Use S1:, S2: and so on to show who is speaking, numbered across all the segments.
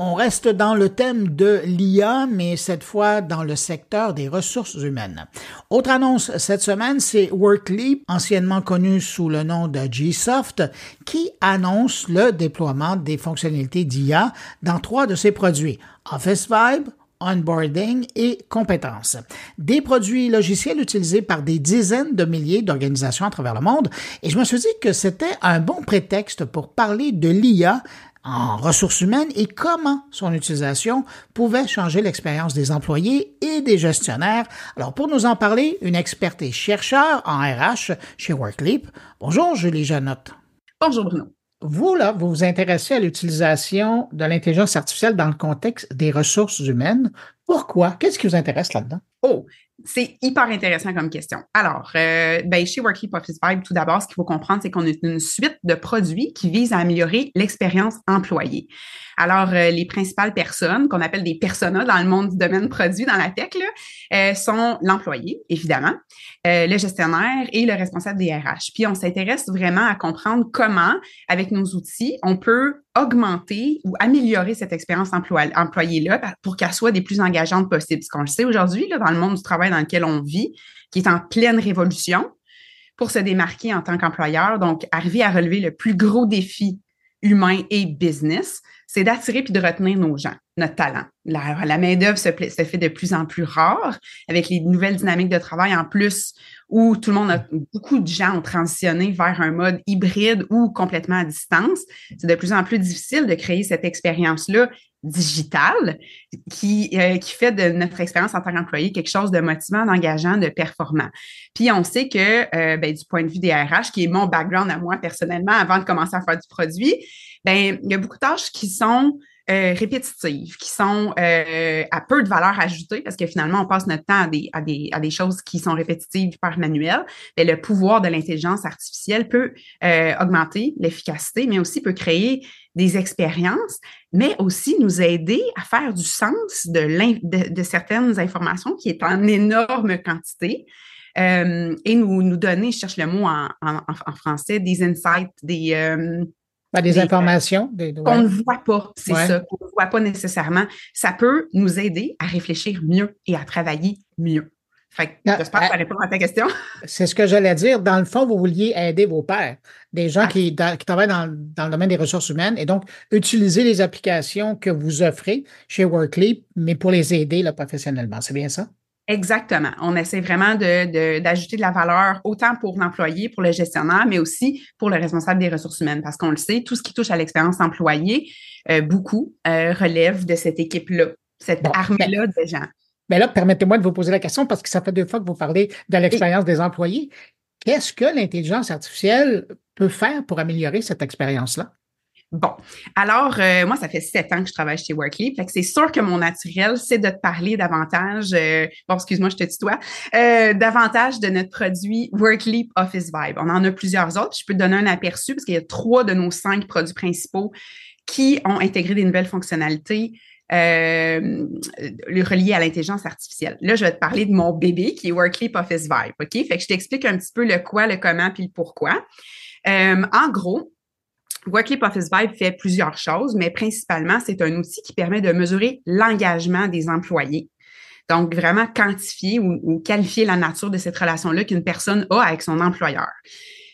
S1: On reste dans le thème de l'IA, mais cette fois dans le secteur des ressources humaines. Autre annonce cette semaine, c'est Workleap, anciennement connu sous le nom de Gsoft, qui annonce le déploiement des fonctionnalités d'IA dans trois de ses produits, Office Vibe, onboarding et compétences. Des produits logiciels utilisés par des dizaines de milliers d'organisations à travers le monde et je me suis dit que c'était un bon prétexte pour parler de l'IA en ressources humaines et comment son utilisation pouvait changer l'expérience des employés et des gestionnaires. Alors, pour nous en parler, une experte et chercheur en RH chez Workleap. Bonjour, Julie Janotte.
S2: Bonjour, Bruno.
S1: Vous, là, vous vous intéressez à l'utilisation de l'intelligence artificielle dans le contexte des ressources humaines. Pourquoi? Qu'est-ce qui vous intéresse là-dedans?
S2: Oh, c'est hyper intéressant comme question. Alors, euh, ben, chez Workkeep Office Vibe, tout d'abord, ce qu'il faut comprendre, c'est qu'on a une suite de produits qui visent à améliorer l'expérience employée. Alors, euh, les principales personnes, qu'on appelle des personas dans le monde du domaine produit, dans la tech, là, euh, sont l'employé, évidemment, euh, le gestionnaire et le responsable des RH. Puis, on s'intéresse vraiment à comprendre comment, avec nos outils, on peut augmenter ou améliorer cette expérience employée-là pour qu'elle soit des plus engageantes possibles. Ce qu'on le sait aujourd'hui, dans le monde du travail dans lequel on vit, qui est en pleine révolution, pour se démarquer en tant qu'employeur, donc arriver à relever le plus gros défi humain et business, c'est d'attirer puis de retenir nos gens, notre talent. La, main-d'œuvre se, fait de plus en plus rare avec les nouvelles dynamiques de travail en plus où tout le monde a beaucoup de gens ont transitionné vers un mode hybride ou complètement à distance. C'est de plus en plus difficile de créer cette expérience-là digitale qui, euh, qui fait de notre expérience en tant qu'employé quelque chose de motivant, d'engageant, de performant. Puis on sait que euh, ben, du point de vue des RH, qui est mon background à moi personnellement avant de commencer à faire du produit, ben il y a beaucoup de tâches qui sont euh, répétitives, qui sont euh, à peu de valeur ajoutée, parce que finalement, on passe notre temps à des, à des, à des choses qui sont répétitives par manuel. Mais le pouvoir de l'intelligence artificielle peut euh, augmenter l'efficacité, mais aussi peut créer des expériences, mais aussi nous aider à faire du sens de, de, de certaines informations qui est en énorme quantité. Euh, et nous, nous donner, je cherche le mot en, en, en français, des insights, des, euh,
S1: ben, des, informations.
S2: Qu'on ne voit pas, c'est ça, qu'on ne voit pas nécessairement. Ça peut nous aider à réfléchir mieux et à travailler mieux. Fait ah, j'espère que ça ah. répond à ta question.
S1: C'est ce que j'allais dire. Dans le fond, vous vouliez aider vos pairs, des gens ah. qui, qui, travaillent dans, dans, le domaine des ressources humaines, et donc utiliser les applications que vous offrez chez Workleap, mais pour les aider là, professionnellement. C'est bien ça?
S2: Exactement. On essaie vraiment de, d'ajouter de, la valeur autant pour l'employé, pour le gestionnaire, mais aussi pour le responsable des ressources humaines. Parce qu'on le sait, tout ce qui touche à l'expérience employée, euh, beaucoup euh, relève de cette équipe-là, cette armée-là de gens.
S1: Mais là, permettez-moi de vous poser la question parce que ça fait deux fois que vous parlez de l'expérience des employés. Qu'est-ce que l'intelligence artificielle peut faire pour améliorer cette expérience-là?
S2: Bon, alors euh, moi, ça fait sept ans que je travaille chez Workleap, fait c'est sûr que mon naturel, c'est de te parler davantage, euh, bon, excuse-moi, je te tutoie, euh, davantage de notre produit Workleap Office Vibe. On en a plusieurs autres. Je peux te donner un aperçu parce qu'il y a trois de nos cinq produits principaux qui ont intégré des nouvelles fonctionnalités euh, à l'intelligence artificielle. Là, je vais te parler de mon bébé qui est Workleap Office Vibe, OK? Fait que je t'explique un petit peu le quoi, le comment puis le pourquoi. Euh, en gros, Workleap Office Vibe fait plusieurs choses, mais principalement, c'est un outil qui permet de mesurer l'engagement des employés. Donc, vraiment quantifier ou, qualifier la nature de cette relation-là qu'une personne a avec son employeur.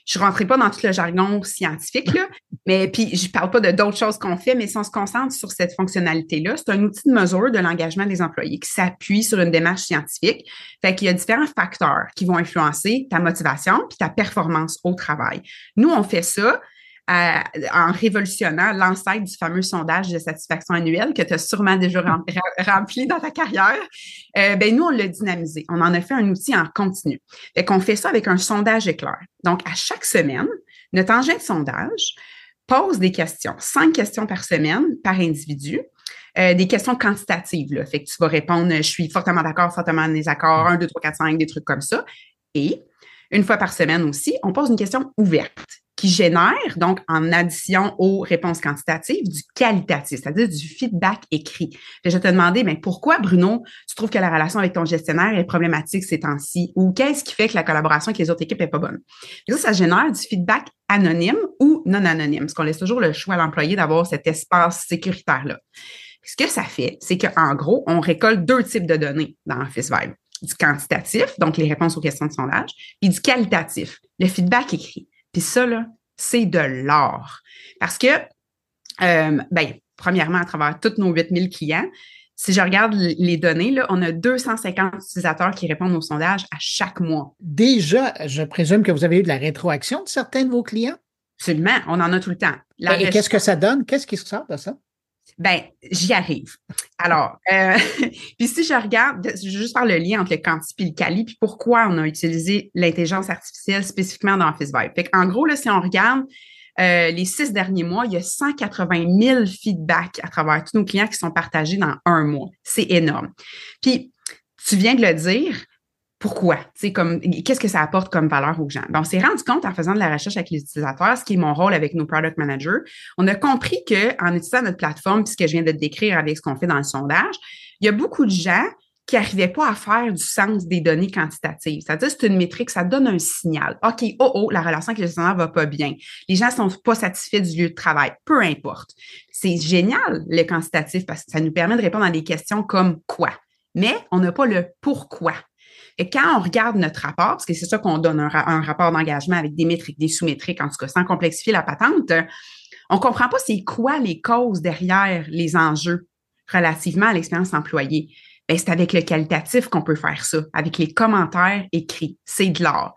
S2: Je ne rentrerai pas dans tout le jargon scientifique, là, mais puis je parle pas de d'autres choses qu'on fait, mais si on se concentre sur cette fonctionnalité-là, c'est un outil de mesure de l'engagement des employés qui s'appuie sur une démarche scientifique. Fait qu'il y a différents facteurs qui vont influencer ta motivation puis ta performance au travail. Nous, on fait ça en révolutionnant l'ancêtre du fameux sondage de satisfaction annuelle que tu as sûrement déjà rempli dans ta carrière, euh, ben nous, on l'a dynamisé. On en a fait un outil en continu. Fait qu'on fait ça avec un sondage éclair. Donc, à chaque semaine, notre engin de sondage pose des questions, cinq questions par semaine par individu. Euh, des questions quantitatives. Là. Fait que tu vas répondre je suis fortement d'accord, fortement en désaccord, 1, 2, 3, 4, 5, des trucs comme ça. Et une fois par semaine aussi, on pose une question ouverte qui génère, donc en addition aux réponses quantitatives, du qualitatif, c'est-à-dire du feedback écrit. je vais te demander, mais pourquoi, Bruno, tu trouves que la relation avec ton gestionnaire est problématique ces temps-ci? Ou qu'est-ce qui fait que la collaboration avec les autres équipes est pas bonne? Ça, ça génère du feedback anonyme ou non anonyme, parce qu'on laisse toujours le choix à l'employé d'avoir cet espace sécuritaire-là. Ce que ça fait, c'est qu'en gros, on récolte deux types de données dans Office Vibe. Du quantitatif, donc les réponses aux questions de sondage, puis du qualitatif, le feedback écrit. Puis ça, là, c'est de l'or. Parce que, euh, ben, premièrement, à travers tous nos 8000 clients, si je regarde les données, là, on a 250 utilisateurs qui répondent au sondage à chaque mois.
S1: Déjà, je présume que vous avez eu de la rétroaction de certains de vos clients?
S2: Absolument, on en a tout le temps.
S1: Et qu'est-ce que ça donne? Qu'est-ce qui sort de ça?
S2: Ben, j'y arrive. Alors, euh, puis si je regarde, je vais juste faire le lien entre le quanti et le quali, puis pourquoi on a utilisé l'intelligence artificielle spécifiquement dans Office Vibe. Fait en gros, là, si on regarde euh, les six derniers mois, il y a 180 000 feedbacks à travers tous nos clients qui sont partagés dans un mois. C'est énorme. Puis, tu viens de le dire, pourquoi? qu'est-ce que ça apporte comme valeur aux gens? On s'est rendu compte en faisant de la recherche avec les utilisateurs, ce qui est mon rôle avec nos product managers. On a compris qu'en utilisant notre plateforme, puis que je viens de décrire avec ce qu'on fait dans le sondage, il y a beaucoup de gens qui n'arrivaient pas à faire du sens des données quantitatives. C'est-à-dire, c'est une métrique, ça donne un signal. OK, oh, oh, la relation avec le gestionnaire va pas bien. Les gens sont pas satisfaits du lieu de travail. Peu importe. C'est génial, le quantitatif, parce que ça nous permet de répondre à des questions comme quoi. Mais on n'a pas le pourquoi. Et quand on regarde notre rapport, parce que c'est ça qu'on donne un, rapport d'engagement avec des métriques, des sous-métriques, en tout cas, sans complexifier la patente, on comprend pas c'est quoi les causes derrière les enjeux relativement à l'expérience employée. Ben, c'est avec le qualitatif qu'on peut faire ça, avec les commentaires écrits. C'est de l'art.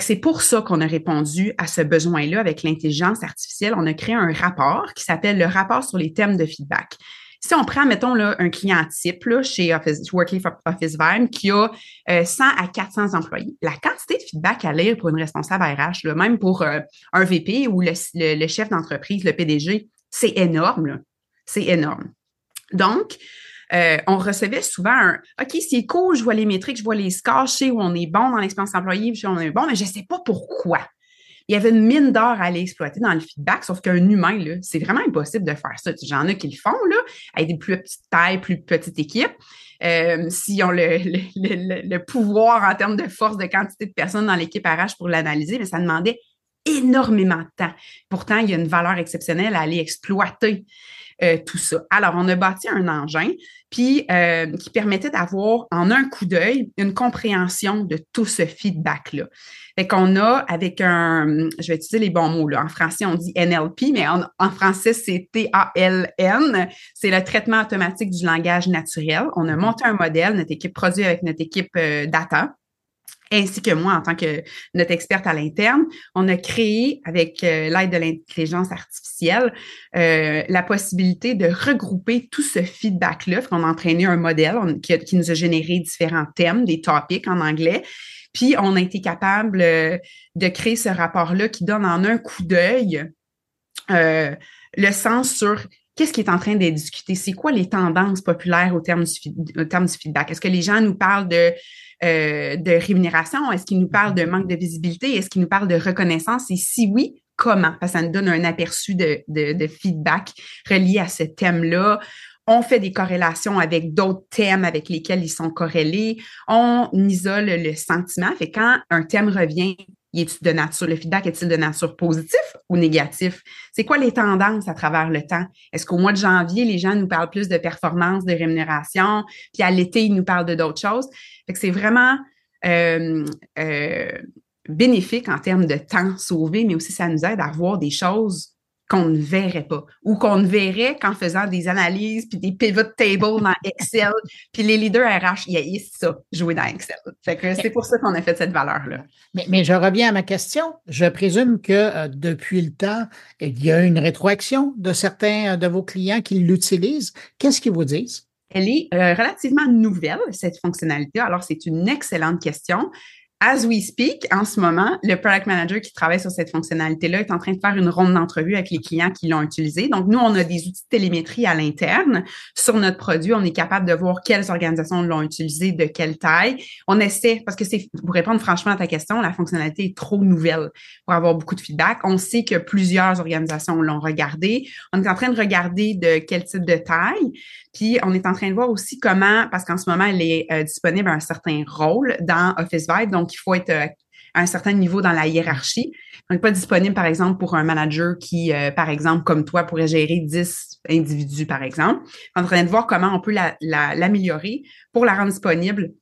S2: C'est pour ça qu'on a répondu à ce besoin-là avec l'intelligence artificielle. On a créé un rapport qui s'appelle le rapport sur les thèmes de feedback. Si on prend, mettons, là, un client type là, chez Office, Workleaf Office Vibe qui a 100 euh, à 400 employés, la quantité de feedback à lire pour une responsable RH, même pour euh, un VP ou le, chef d'entreprise, le PDG, c'est énorme. C'est énorme. Donc, euh, on recevait souvent un OK, c'est cool, je vois les métriques, je vois les scores, je sais où on est bon dans l'expérience employée, je sais où on est bon, mais je ne sais pas pourquoi il y avait une mine d'or à aller exploiter dans le feedback, sauf qu'un humain, c'est vraiment impossible de faire ça. J'en ai qui le font, là, avec des plus petites tailles, plus petites équipes. Euh, s'ils ont le, le, le, pouvoir en termes de force, de quantité de personnes dans l'équipe RH pour l'analyser, mais ça demandait énormément de temps. Pourtant, il y a une valeur exceptionnelle à aller exploiter euh, tout ça. Alors, on a bâti un engin puis euh, qui permettait d'avoir en un coup d'œil une compréhension de tout ce feedback-là. Fait qu'on a avec un, je vais utiliser les bons mots là. En français, on dit NLP, mais en, en français, c'est T-A-L-N. C'est le traitement automatique du langage naturel. On a mm-hmm. monté un modèle, notre équipe produit avec notre équipe euh, data ainsi que moi en tant que notre experte à l'interne, on a créé avec euh, l'aide de l'intelligence artificielle euh, la possibilité de regrouper tout ce feedback-là. On a entraîné un modèle qui, nous a généré différents thèmes, des topics en anglais. Puis on a été capable euh, de créer ce rapport-là qui donne en un coup d'œil le sens sur qu'est-ce qui est en train d'être discuté, c'est quoi les tendances populaires au terme du feedback? Est-ce que les gens nous parlent de euh, de rémunération? Est-ce qu'il nous parle de manque de visibilité? Est-ce qu'il nous parle de reconnaissance? Et si oui, comment? Parce que ça nous donne un aperçu de, de, feedback relié à ce thème-là. On fait des corrélations avec d'autres thèmes avec lesquels ils sont corrélés. On isole le sentiment. Fait quand un thème revient, est de nature, le feedback est-il de nature positif ou négatif? C'est quoi les tendances à travers le temps? Est-ce qu'au mois de janvier, les gens nous parlent plus de performance, de rémunération, puis à l'été, ils nous parlent de d'autres choses? C'est vraiment euh, euh, bénéfique en termes de temps sauvé, mais aussi ça nous aide à voir des choses qu'on ne verrait pas ou qu'on ne verrait qu'en faisant des analyses puis des pivot tables dans Excel. puis les leaders RH, ils ça, jouer dans Excel. Fait que c'est pour ça qu'on a fait cette valeur-là.
S1: Mais, mais, je reviens à ma question. Je présume que euh, depuis le temps, il y a une rétroaction de certains de vos clients qui l'utilisent. Qu'est-ce qu'ils vous disent?
S2: Elle est euh, relativement nouvelle, cette fonctionnalité. Alors, c'est une excellente question. As we speak, en ce moment, le product manager qui travaille sur cette fonctionnalité-là est en train de faire une ronde d'entrevue avec les clients qui l'ont utilisé. Donc, nous, on a des outils de télémétrie à l'interne sur notre produit. On est capable de voir quelles organisations l'ont utilisé, de quelle taille. On essaie, parce que c'est, pour répondre franchement à ta question, la fonctionnalité est trop nouvelle pour avoir beaucoup de feedback. On sait que plusieurs organisations l'ont regardé. On est en train de regarder de quel type de taille. Puis, on est en train de voir aussi comment, parce qu'en ce moment, elle est euh, disponible à un certain rôle dans Office Vibe. Donc, il faut être euh, à un certain niveau dans la hiérarchie. On n'est pas disponible, par exemple, pour un manager qui, euh, par exemple, comme toi, pourrait gérer 10 individus, par exemple. On est en train de voir comment on peut l'améliorer pour la rendre disponible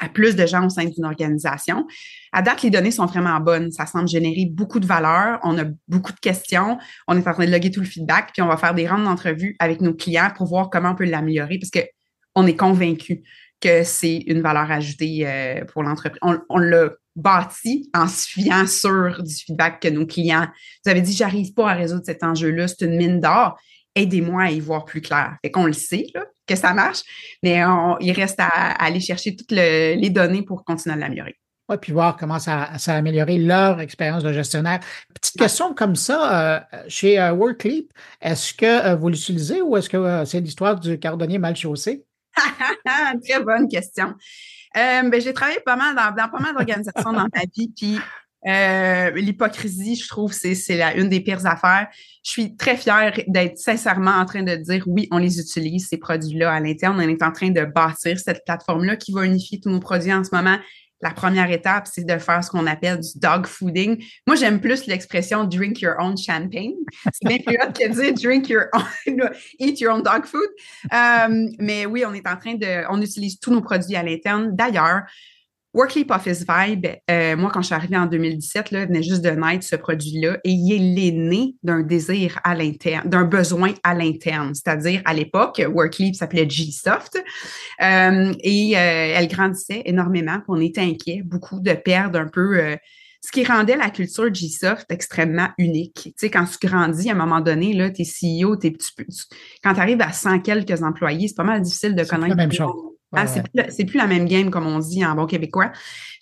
S2: à plus de gens au sein d'une organisation. À date, les données sont vraiment bonnes. Ça semble générer beaucoup de valeur. On a beaucoup de questions. On est en train de loguer tout le feedback, puis on va faire des rondes d'entrevue avec nos clients pour voir comment on peut l'améliorer parce qu'on est convaincu que c'est une valeur ajoutée euh, pour l'entreprise. On, on l'a bâti en se fiant sur du feedback que nos clients. Vous avez dit, j'arrive pas à résoudre cet enjeu-là, c'est une mine d'or. Aidez-moi à y voir plus clair. Fait qu'on le sait, là, que ça marche, mais il reste à, aller chercher toutes les données pour continuer à l'améliorer.
S1: Oui, puis voir comment ça, ça, a amélioré leur expérience de gestionnaire. Petite question comme ça, euh, chez euh, Workleap, est-ce que euh, vous l'utilisez ou est-ce que c'est l'histoire du cardonnier mal chaussé?
S2: Très bonne question. Ben, j'ai travaillé pas mal dans, dans pas mal d'organisations dans ma vie, puis euh, l'hypocrisie, je trouve, c'est, une des pires affaires. Je suis très fière d'être sincèrement en train de dire oui, on les utilise, ces produits-là à l'interne. On est en train de bâtir cette plateforme-là qui va unifier tous nos produits en ce moment. La première étape, c'est de faire ce qu'on appelle du dog fooding. Moi, j'aime plus l'expression drink your own champagne. C'est bien plus hot que dire drink your own, eat your own dog food. Euh, mais oui, on est en train de, on utilise tous nos produits à l'interne. D'ailleurs, Workleap Office Vibe, euh, moi, quand je suis arrivée en 2017, là, venait juste de naître ce produit-là et il est né d'un désir à l'interne, d'un besoin à l'interne. C'est-à-dire, à, l'époque, Workleap s'appelait G-Soft euh, et euh, elle grandissait énormément. On était inquiet, beaucoup de perdre un peu ce qui rendait la culture G-Soft extrêmement unique. Tu sais, quand tu grandis, à un moment donné, là, t'es CEO, t'es, quand tu arrives à 100 quelques employés, c'est pas mal difficile de connaître.
S1: la même chose.
S2: Ah, c'est, plus, la même game, comme on dit en bon québécois.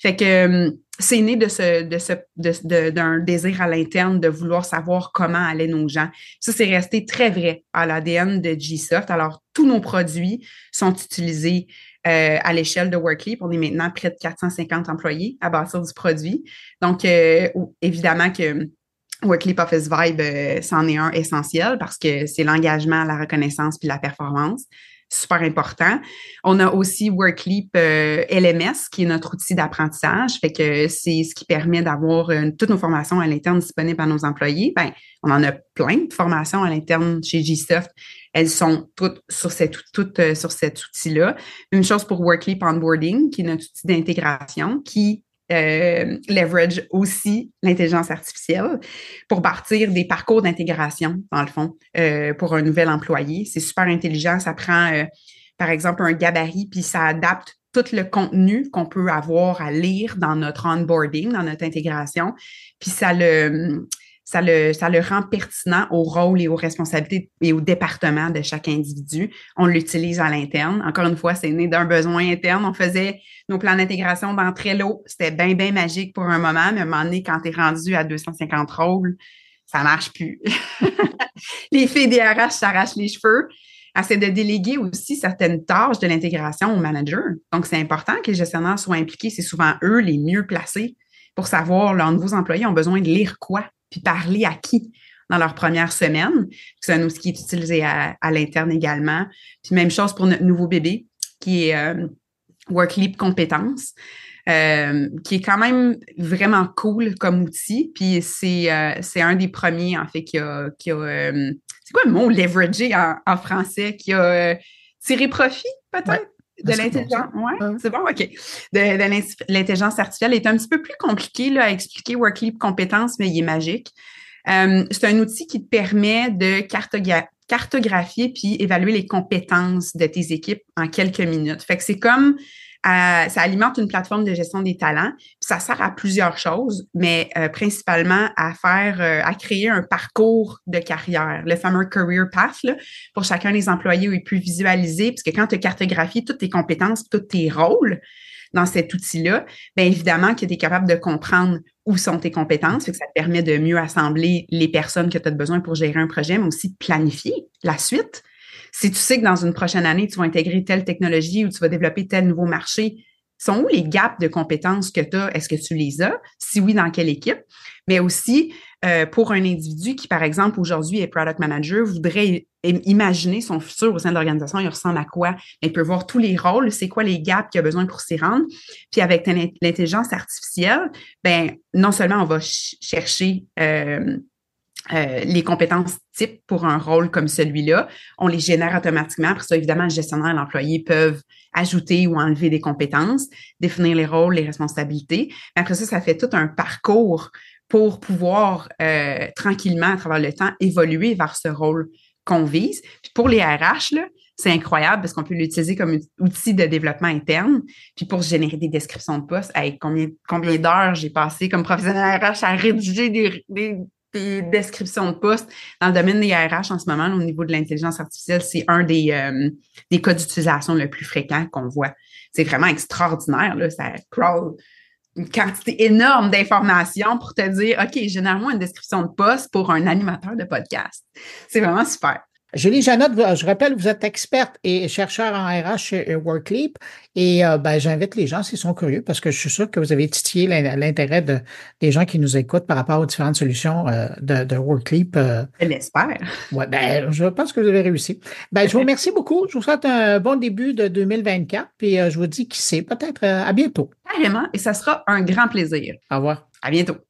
S2: Fait que hum, c'est né de ce, de ce, d'un désir à l'interne de vouloir savoir comment allaient nos gens. Ça, c'est resté très vrai à l'ADN de G-Soft. Alors, tous nos produits sont utilisés euh, à l'échelle de Workleap. On est maintenant près de 450 employés à bâtir du produit. Donc, euh, évidemment que Workleap Office Vibe, euh, c'en est un essentiel parce que c'est l'engagement, la reconnaissance puis la performance super important. On a aussi Workleap euh, LMS, qui est notre outil d'apprentissage. Fait que c'est ce qui permet d'avoir euh, toutes nos formations à l'interne disponibles à nos employés. Ben, on en a plein de formations à l'interne chez GSoft. Elles sont toutes sur, euh, sur cet outil-là. Une chose pour Workleap Onboarding, qui est notre outil d'intégration, qui euh, leverage aussi l'intelligence artificielle pour bâtir des parcours d'intégration, dans le fond, euh, pour un nouvel employé. C'est super intelligent. Ça prend, euh, par exemple, un gabarit, puis ça adapte tout le contenu qu'on peut avoir à lire dans notre onboarding, dans notre intégration, puis ça le ça le, rend pertinent au rôle et aux responsabilités et au département de chaque individu. On l'utilise à l'interne. Encore une fois, c'est né d'un besoin interne. On faisait nos plans d'intégration dans Trello. C'était bien, bien magique pour un moment, mais à un moment donné, quand tu es rendu à 250 rôles, ça marche plus. les filles des RH s'arrachent les cheveux. C'est de déléguer aussi certaines tâches de l'intégration au manager. Donc, c'est important que les gestionnaires soient impliqués. C'est souvent eux les mieux placés pour savoir leurs nouveaux employés ont besoin de lire quoi? Puis parler à qui dans leur première semaine. C'est un outil qui est utilisé à, l'interne également. Puis même chose pour notre nouveau bébé, qui est euh, Workleap Compétences. Euh, qui est quand même vraiment cool comme outil. Puis c'est euh, c'est un des premiers, en fait, qui a. Qui a c'est quoi le mot? Leveragé en, français? Qui a tiré profit, peut-être? De l'intelligence, ouais, c'est bon, OK. De, l'intelligence artificielle est un petit peu plus compliqué là, à expliquer Workleap compétences, mais il est magique. Euh, c'est un outil qui te permet de cartographier puis évaluer les compétences de tes équipes en quelques minutes. Fait que c'est comme ça alimente une plateforme de gestion des talents. ça sert à plusieurs choses, mais euh, principalement à faire, euh, à créer un parcours de carrière, le fameux career path là, pour chacun des employés où il peut visualiser, parce que quand tu as cartographié toutes tes compétences, tous tes rôles dans cet outil-là, bien évidemment que tu es capable de comprendre où sont tes compétences, fait que ça te permet de mieux assembler les personnes que tu as besoin pour gérer un projet, mais aussi planifier la suite si tu sais que dans une prochaine année, tu vas intégrer telle technologie ou tu vas développer tel nouveau marché, sont où les gaps de compétences que tu as? Est-ce que tu les as? Si oui, dans quelle équipe? Mais aussi, euh, pour un individu qui, par exemple, aujourd'hui est product manager, voudrait imaginer son futur au sein de l'organisation, il ressemble à quoi? Il peut voir tous les rôles, c'est quoi les gaps qu'il a besoin pour s'y rendre. Puis avec l'intelligence artificielle, ben non seulement on va chercher euh, euh, les compétences types pour un rôle comme celui-là, on les génère automatiquement. Après ça, évidemment, le gestionnaire et l'employé peuvent ajouter ou enlever des compétences, définir les rôles, les responsabilités. Après ça, ça fait tout un parcours pour pouvoir euh, tranquillement, à travers le temps, évoluer vers ce rôle qu'on vise. Puis pour les RH, c'est incroyable parce qu'on peut l'utiliser comme outil de développement interne. Puis pour générer des descriptions de poste, avec combien, combien d'heures j'ai passé comme professionnel RH à rédiger des, descriptions de poste dans le domaine des RH en ce moment, au niveau de l'intelligence artificielle, c'est un des, euh, des cas d'utilisation le plus fréquent qu'on voit. C'est vraiment extraordinaire. Là, ça crawl une quantité énorme d'informations pour te dire, OK, généralement une description de poste pour un animateur de podcast. C'est vraiment super.
S1: Julie Janotte, je rappelle, vous êtes experte et chercheur en RH chez Workleap et euh, ben, j'invite les gens s'ils sont curieux parce que je suis sûr que vous avez titillé l'intérêt de, des gens qui nous écoutent par rapport aux différentes solutions euh, de, de Workleap.
S2: Euh. Je l'espère.
S1: Ouais, ben, je pense que vous avez réussi. Ben, je vous remercie beaucoup. Je vous souhaite un bon début de 2024 puis je vous dis qui sait, peut-être à bientôt.
S2: Carrément et ça sera un grand plaisir.
S1: Au revoir.
S2: À bientôt.